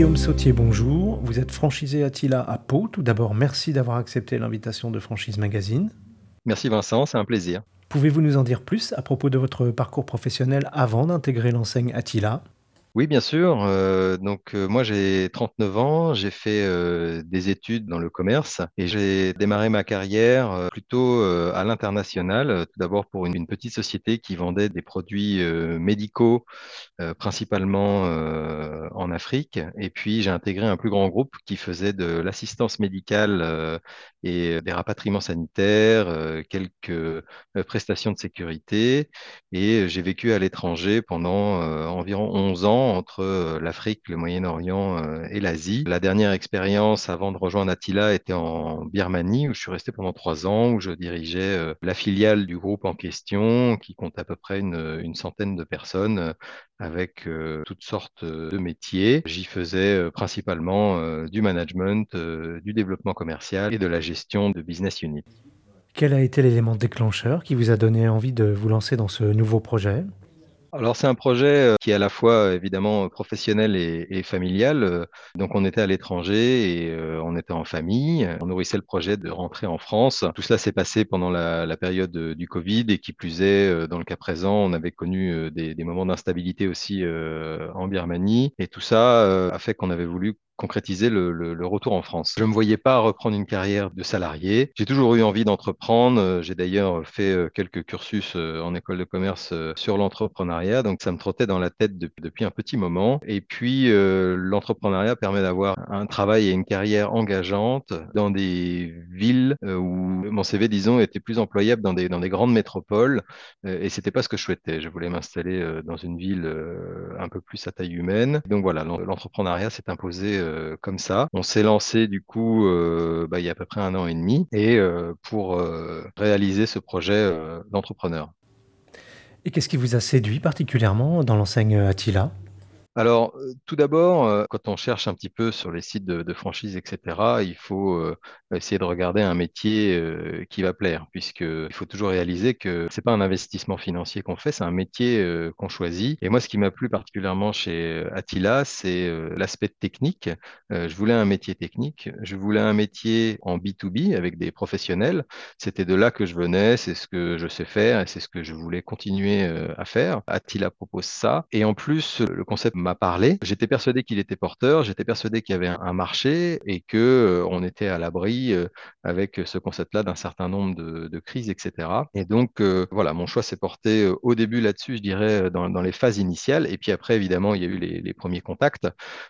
Guillaume Sautier, bonjour. Vous êtes franchisé Attila à Pau. Tout d'abord, merci d'avoir accepté l'invitation de Franchise Magazine. Merci Vincent, c'est un plaisir. Pouvez-vous nous en dire plus à propos de votre parcours professionnel avant d'intégrer l'enseigne Attila? Oui, bien sûr. Euh, donc, euh, moi, j'ai 39 ans, j'ai fait euh, des études dans le commerce et j'ai démarré ma carrière plutôt à l'international. Tout d'abord pour une, petite société qui vendait des produits médicaux, principalement en Afrique. Et puis, j'ai intégré un plus grand groupe qui faisait de l'assistance médicale et des rapatriements sanitaires, quelques prestations de sécurité. Et j'ai vécu à l'étranger pendant environ 11 ans entre euh, l'Afrique, le Moyen-Orient euh, et l'Asie. La dernière expérience avant de rejoindre Attila était en Birmanie, où je suis resté pendant trois ans, où je dirigeais euh, la filiale du groupe en question, qui compte à peu près une, centaine de personnes, avec toutes sortes de métiers. J'y faisais principalement du management, du développement commercial et de la gestion de business unit. Quel a été l'élément déclencheur qui vous a donné envie de vous lancer dans ce nouveau projet? Alors, c'est un projet euh, qui est à la fois euh, évidemment professionnel et, et familial. Euh, Donc, on était à l'étranger et euh, on était en famille. On nourrissait le projet de rentrer en France. Tout cela s'est passé pendant la, la période du Covid et qui plus est, dans le cas présent, on avait connu des, des moments d'instabilité aussi euh, en Birmanie. Et tout ça euh, a fait qu'on avait voulu concrétiser le, retour en France. Je ne me voyais pas reprendre une carrière de salarié. J'ai toujours eu envie d'entreprendre. Euh, J'ai d'ailleurs fait euh, quelques cursus euh, en école de commerce sur l'entrepreneuriat, donc ça me trottait dans la tête de- depuis un petit moment. Et puis, l'entrepreneuriat permet d'avoir un travail et une carrière engageante dans des villes où mon CV, disons, était plus employable dans des, dans des grandes métropoles. Et c'était pas ce que je souhaitais. Je voulais m'installer dans une ville un peu plus à taille humaine. Donc voilà, l'en- l'entrepreneuriat s'est imposé euh, comme ça. On s'est lancé du coup euh, bah, il y a à peu près un an et demi et euh, pour réaliser ce projet d'entrepreneur. Et qu'est-ce qui vous a séduit particulièrement dans l'enseigne Attila? Alors, euh, tout d'abord, euh, quand on cherche un petit peu sur les sites de, de franchise, etc., il faut euh, essayer de regarder un métier qui va plaire, puisque il faut toujours réaliser que c'est pas un investissement financier qu'on fait, c'est un métier qu'on choisit. Et moi, ce qui m'a plu particulièrement chez Attila, c'est l'aspect technique. Je voulais un métier technique, je voulais un métier en B2B avec des professionnels. C'était de là que je venais, c'est ce que je sais faire et c'est ce que je voulais continuer à faire. Attila propose ça. Et en plus, le concept m'a parlé. J'étais persuadé qu'il était porteur, j'étais persuadé qu'il y avait un, marché et que euh, on était à l'abri euh, avec ce concept-là d'un certain nombre de, crises, etc. Et donc, euh, voilà, mon choix s'est porté au début là-dessus, je dirais, dans, les phases initiales. Et puis après, évidemment, il y a eu les, premiers contacts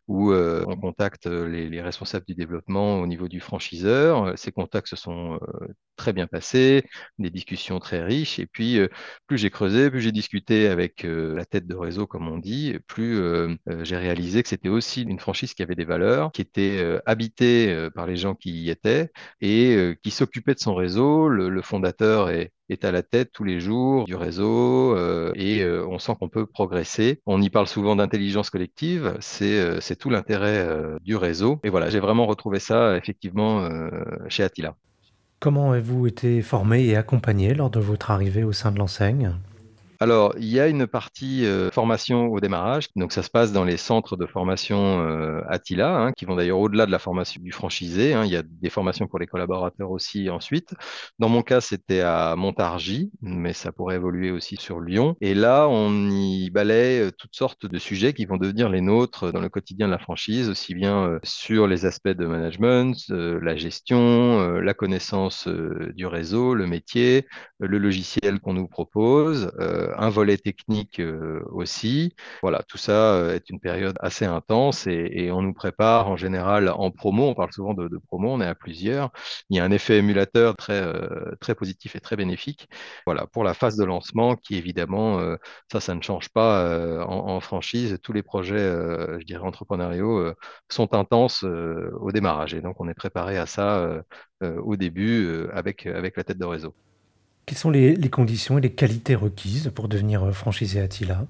où on contacte les, les responsables du développement au niveau du franchiseur. Ces contacts se sont très bien passés, des discussions très riches. Et puis, plus j'ai creusé, plus j'ai discuté avec la tête de réseau, comme on dit, plus euh, euh, j'ai réalisé que c'était aussi une franchise qui avait des valeurs, qui était euh, habitée par les gens qui y étaient et qui s'occupait de son réseau. Le, fondateur est à la tête tous les jours du réseau et on sent qu'on peut progresser. On y parle souvent d'intelligence collective, c'est c'est tout l'intérêt du réseau. Et voilà, j'ai vraiment retrouvé ça effectivement chez Attila. Comment avez-vous été formé et accompagné lors de votre arrivée au sein de l'enseigne? Alors, il y a une partie euh, formation au démarrage. Donc, ça se passe dans les centres de formation euh, Attila, hein, qui vont d'ailleurs au-delà de la formation du franchisé. hein. Il y a des formations pour les collaborateurs aussi ensuite. Dans mon cas, c'était à Montargis, mais ça pourrait évoluer aussi sur Lyon. Et là, on y balaye euh, toutes sortes de sujets qui vont devenir les nôtres dans le quotidien de la franchise, aussi bien sur les aspects de management, la gestion, la connaissance du réseau, le métier, le logiciel qu'on nous propose, euh, un volet technique euh, aussi. Voilà, tout ça euh, est une période assez intense et, et on nous prépare en général en promo. On parle souvent de, de promo, on est à plusieurs. Il y a un effet émulateur très, euh, très positif et très bénéfique. Voilà, pour la phase de lancement qui évidemment, euh, ça, ça ne change pas euh, en, en franchise. Tous les projets, je dirais, entrepreneuriaux sont intenses au démarrage et donc on est préparé à ça au début avec, avec la tête de réseau. Quelles sont les, conditions et les qualités requises pour devenir euh, franchisé Attila?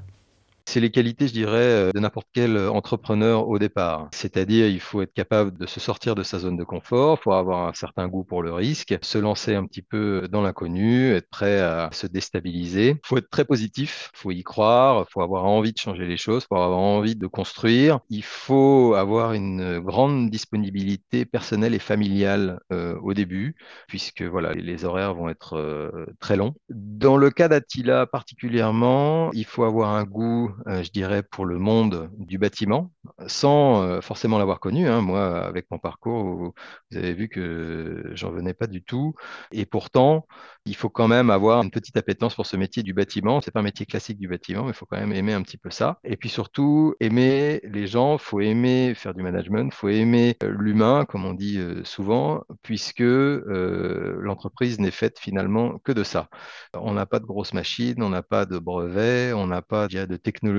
C'est les qualités, je dirais, euh, de n'importe quel euh, entrepreneur au départ. C'est-à-dire, il faut être capable de se sortir de sa zone de confort, il faut avoir un certain goût pour le risque, se lancer un petit peu dans l'inconnu, être prêt à se déstabiliser. Il faut être très positif, il faut y croire, il faut avoir envie de changer les choses, il faut avoir envie de construire. Il faut avoir une grande disponibilité personnelle et familiale euh, au début, puisque voilà, les horaires vont être très longs. Dans le cas d'Attila particulièrement, il faut avoir un goût, je dirais, pour le monde du bâtiment, sans euh, forcément l'avoir connu. Hein. Moi, avec mon parcours, vous, avez vu que j'en venais pas du tout. Et pourtant, il faut quand même avoir une petite appétence pour ce métier du bâtiment. C'est pas un métier classique du bâtiment, mais il faut quand même aimer un petit peu ça. Et puis surtout, aimer les gens, faut aimer faire du management, faut aimer euh, l'humain, comme on dit euh, souvent, puisque euh, l'entreprise n'est faite finalement que de ça. On n'a pas de grosses machines, on n'a pas de brevets, on n'a pas de technologie,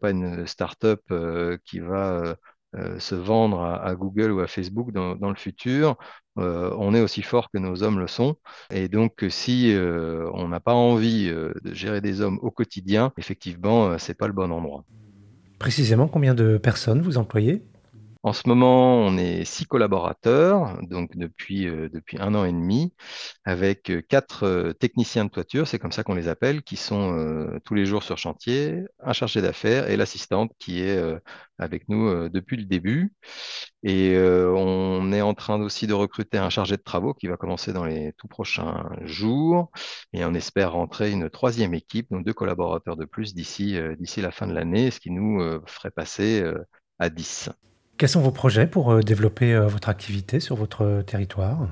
pas une start-up qui va se vendre à, Google ou à Facebook dans, le futur. Euh, on est aussi fort que nos hommes le sont. Et donc, si euh, on n'a pas envie euh, de gérer des hommes au quotidien, effectivement, c'est pas le bon endroit. Précisément, combien de personnes vous employez? En ce moment, on est six collaborateurs, donc depuis, depuis un an et demi, avec quatre techniciens de toiture, c'est comme ça qu'on les appelle, qui sont tous les jours sur chantier, un chargé d'affaires et l'assistante qui est avec nous depuis le début. Et on est en train aussi de recruter un chargé de travaux qui va commencer dans les tout prochains jours. Et on espère rentrer une troisième équipe, donc deux collaborateurs de plus d'ici d'ici la fin de l'année, ce qui nous ferait passer à 10. Quels sont vos projets pour euh, développer euh, votre activité sur votre euh, territoire?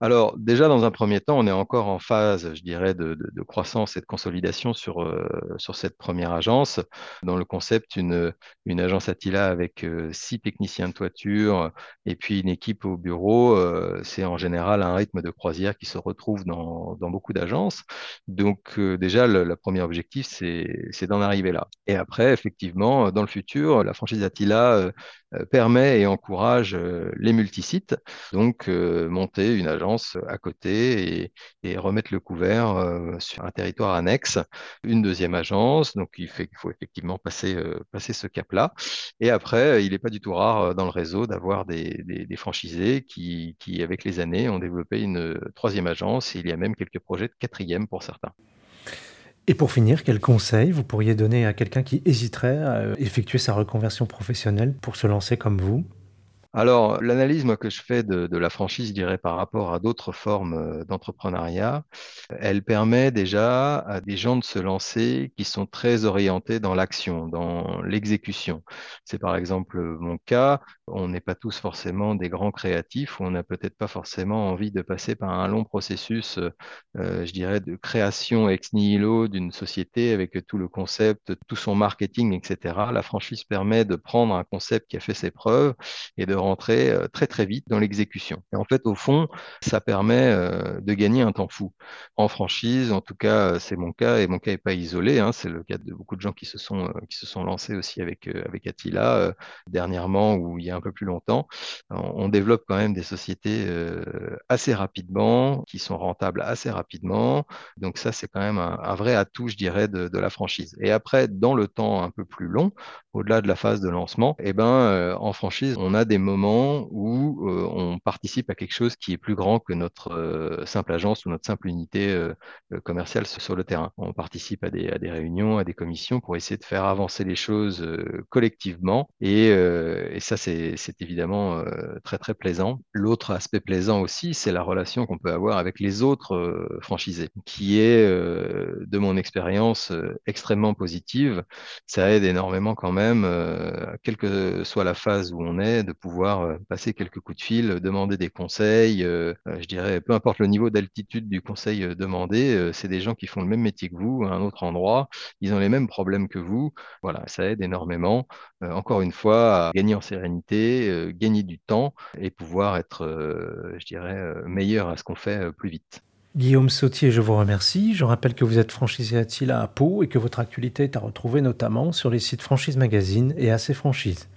Alors déjà, dans un premier temps, on est encore en phase, je dirais, de, croissance et de consolidation sur, euh, sur cette première agence. Dans le concept, une, une agence Attila avec euh, six techniciens de toiture et puis une équipe au bureau, euh, c'est en général un rythme de croisière qui se retrouve dans, dans beaucoup d'agences. Donc déjà, le, premier objectif, c'est d'en arriver là. Et après, effectivement, dans le futur, la franchise Attila permet et encourage les multisites, donc monter une agence à côté et, remettre le couvert euh, sur un territoire annexe, une deuxième agence. Donc, il, faut effectivement passer, euh, ce cap-là. Et après, il n'est pas du tout rare euh, dans le réseau d'avoir des, franchisés qui, qui, avec les années, ont développé une troisième agence. Et il y a même quelques projets de quatrième pour certains. Et pour finir, quel conseil vous pourriez donner à quelqu'un qui hésiterait à effectuer sa reconversion professionnelle pour se lancer comme vous? Alors, l'analyse que je fais de, la franchise, je dirais, par rapport à d'autres formes euh, d'entrepreneuriat, elle permet déjà à des gens de se lancer qui sont très orientés dans l'action, dans l'exécution. C'est par exemple mon cas. On n'est pas tous forcément des grands créatifs on n'a peut-être pas forcément envie de passer par un long processus, euh, je dirais, de création ex nihilo d'une société avec tout le concept, tout son marketing, etc. La franchise permet de prendre un concept qui a fait ses preuves et de rentrer euh, très très vite dans l'exécution. Et en fait, au fond, ça permet euh, de gagner un temps fou. En franchise, en tout cas, euh, c'est mon cas, et mon cas n'est pas isolé. Hein, c'est le cas de beaucoup de gens qui se sont, qui se sont lancés aussi avec, avec Attila dernièrement ou il y a un peu plus longtemps. On, développe quand même des sociétés assez rapidement, qui sont rentables assez rapidement. Donc ça, c'est quand même un, vrai atout, je dirais, de, la franchise. Et après, dans le temps un peu plus long, au-delà de la phase de lancement, eh ben, en franchise, on a des moments où euh, on participe à quelque chose qui est plus grand que notre euh, simple agence ou notre simple unité euh, commerciale sur le terrain. On participe à des, réunions, à des commissions pour essayer de faire avancer les choses collectivement et, ça c'est évidemment très très plaisant. L'autre aspect plaisant aussi, c'est la relation qu'on peut avoir avec les autres franchisés, qui est de mon expérience extrêmement positive. Ça aide énormément quand même, quelle que soit la phase où on est, de pouvoir euh, passer quelques coups de fil, euh, demander des conseils. Euh, je dirais, peu importe le niveau d'altitude du conseil demandé, c'est des gens qui font le même métier que vous, à un autre endroit. Ils ont les mêmes problèmes que vous. Voilà, ça aide énormément, encore une fois, à gagner en sérénité, gagner du temps et pouvoir être, je dirais, meilleur à ce qu'on fait plus vite. Guillaume Sautier, je vous remercie. Je rappelle que vous êtes franchisé à Tila à Pau et que votre actualité est à retrouver notamment sur les sites Franchise Magazine et AC Franchise.